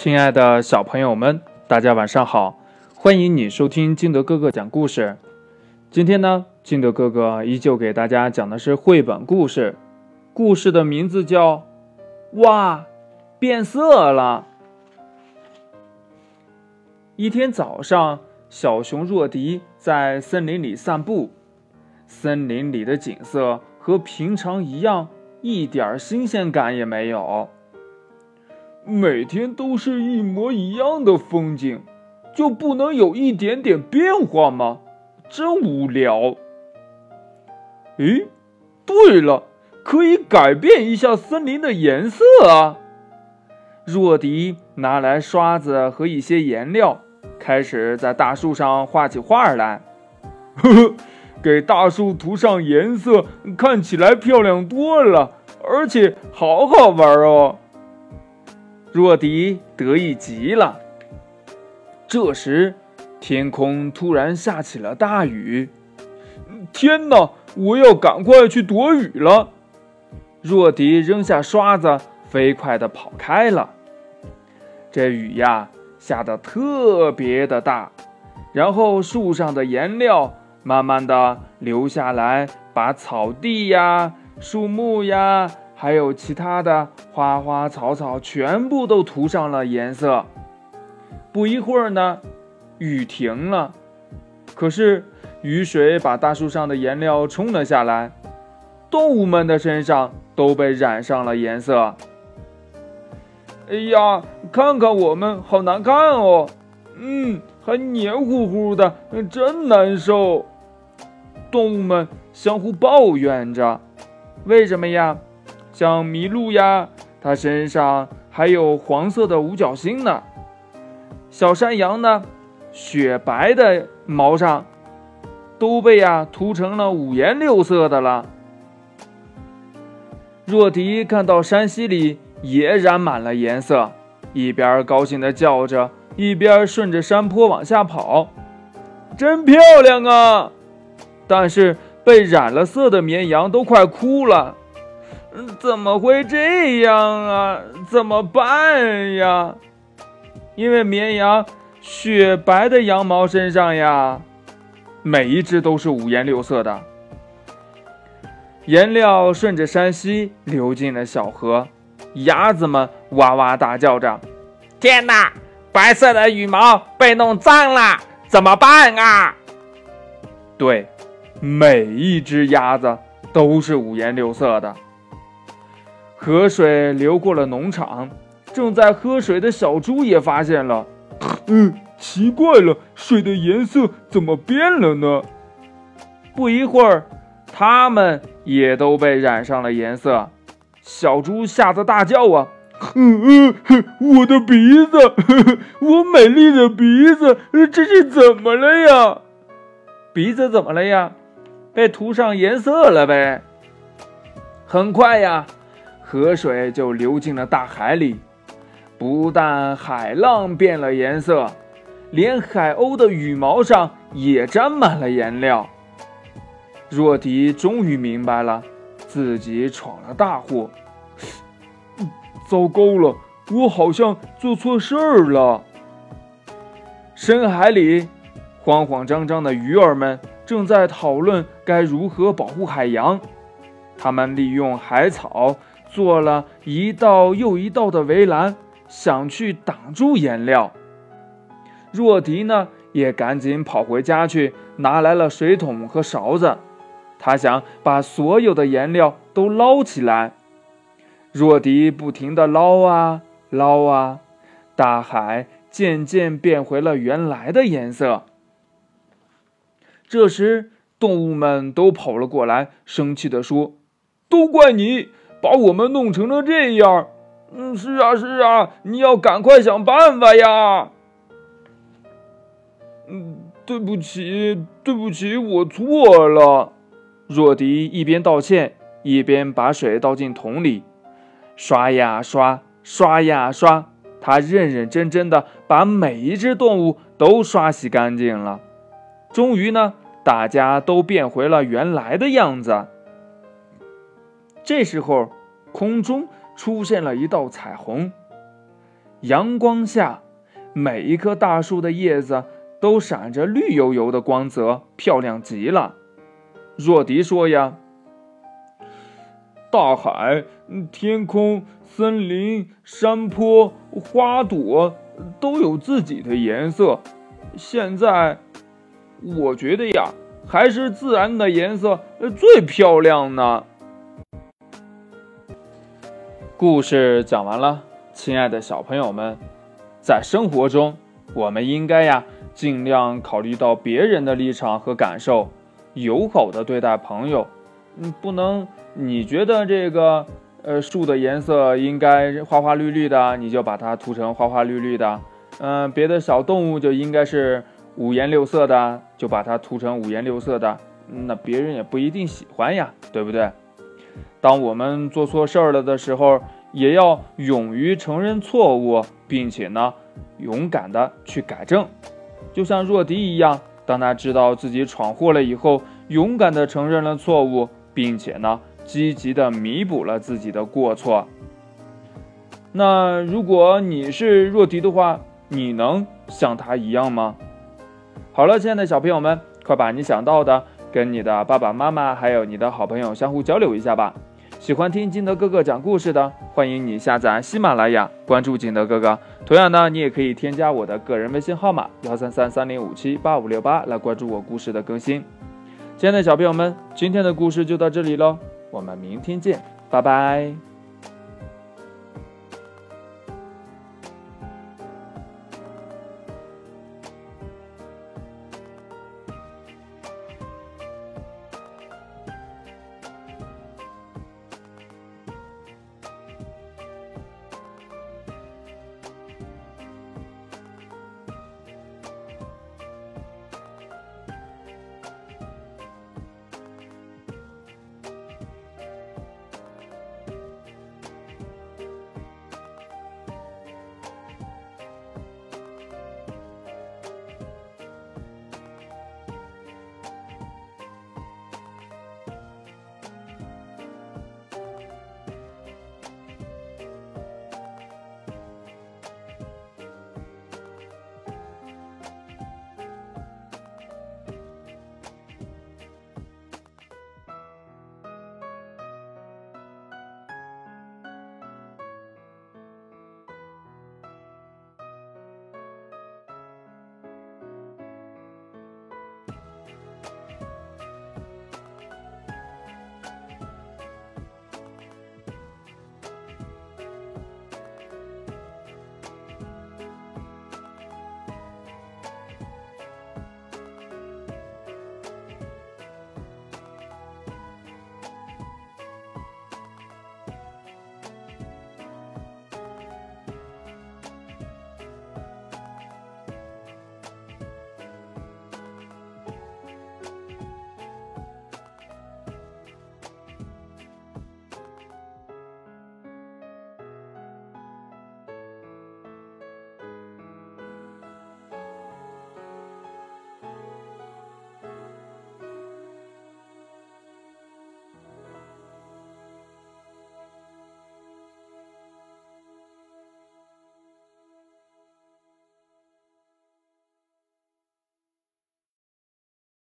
亲爱的小朋友们，大家晚上好！欢迎你收听金德哥哥讲故事。今天呢，金德哥哥依旧给大家讲的是绘本故事，故事的名字叫《哇，变色了》。一天早上，小熊若迪在森林里散步，森林里的景色和平常一样，一点新鲜感也没有。每天都是一模一样的风景，就不能有一点点变化吗？真无聊。诶，对了，可以改变一下森林的颜色啊！若迪拿来刷子和一些颜料，开始在大树上画起画来。呵呵，给大树涂上颜色，看起来漂亮多了，而且好好玩哦。若迪得意极了。这时，天空突然下起了大雨。天哪！我要赶快去躲雨了。若迪扔下刷子，飞快地跑开了。这雨呀，下得特别的大，然后树上的颜料慢慢的流下来，把草地呀、树木呀。还有其他的花花草草，全部都涂上了颜色。不一会儿呢，雨停了，可是雨水把大树上的颜料冲了下来，动物们的身上都被染上了颜色。哎呀，看看我们，好难看哦！嗯，还黏糊糊的，真难受。动物们相互抱怨着：“为什么呀？”像麋鹿呀，它身上还有黄色的五角星呢。小山羊呢，雪白的毛上都被呀涂成了五颜六色的了。若迪看到山溪里也染满了颜色，一边高兴地叫着，一边顺着山坡往下跑，真漂亮啊！但是被染了色的绵羊都快哭了。怎么会这样啊？怎么办呀？因为绵羊雪白的羊毛身上呀，每一只都是五颜六色的。颜料顺着山溪流进了小河，鸭子们哇哇大叫着：“天哪！白色的羽毛被弄脏了，怎么办啊？”对，每一只鸭子都是五颜六色的。河水流过了农场，正在喝水的小猪也发现了。嗯，奇怪了，水的颜色怎么变了呢？不一会儿，它们也都被染上了颜色。小猪吓得大叫：“啊，嗯嗯，我的鼻子，我美丽的鼻子，这是怎么了呀？鼻子怎么了呀？被涂上颜色了呗。很快呀。”河水就流进了大海里，不但海浪变了颜色，连海鸥的羽毛上也沾满了颜料。若迪终于明白了，自己闯了大祸。糟糕了，我好像做错事儿了。深海里，慌慌张张的鱼儿们正在讨论该如何保护海洋。他们利用海草。做了一道又一道的围栏，想去挡住颜料。若迪呢，也赶紧跑回家去，拿来了水桶和勺子。他想把所有的颜料都捞起来。若迪不停地捞啊捞啊，大海渐渐变回了原来的颜色。这时，动物们都跑了过来，生气地说：“都怪你！”把我们弄成了这样，嗯，是啊，是啊，你要赶快想办法呀。嗯，对不起，对不起，我错了。若迪一边道歉，一边把水倒进桶里，刷呀刷，刷呀刷，他认认真真的把每一只动物都刷洗干净了。终于呢，大家都变回了原来的样子。这时候，空中出现了一道彩虹，阳光下，每一棵大树的叶子都闪着绿油油的光泽，漂亮极了。若迪说：“呀，大海、天空、森林、山坡、花朵都有自己的颜色。现在，我觉得呀，还是自然的颜色最漂亮呢。”故事讲完了，亲爱的小朋友们，在生活中，我们应该呀，尽量考虑到别人的立场和感受。友好的对待朋友，嗯，不能你觉得这个呃树的颜色应该花花绿绿的，你就把它涂成花花绿绿的，嗯，别的小动物就应该是五颜六色的，就把它涂成五颜六色的，那别人也不一定喜欢呀，对不对？当我们做错事儿了的时候，也要勇于承认错误，并且呢，勇敢的去改正，就像若迪一样。当他知道自己闯祸了以后，勇敢的承认了错误，并且呢，积极的弥补了自己的过错。那如果你是若迪的话，你能像他一样吗？好了，亲爱的小朋友们，快把你想到的跟你的爸爸妈妈还有你的好朋友相互交流一下吧。喜欢听金德哥哥讲故事的，欢迎你下载喜马拉雅，关注金德哥哥。同样呢，你也可以添加我的个人微信号码幺三三三零五七八五六八来关注我故事的更新。亲爱的小朋友们，今天的故事就到这里喽，我们明天见，拜拜。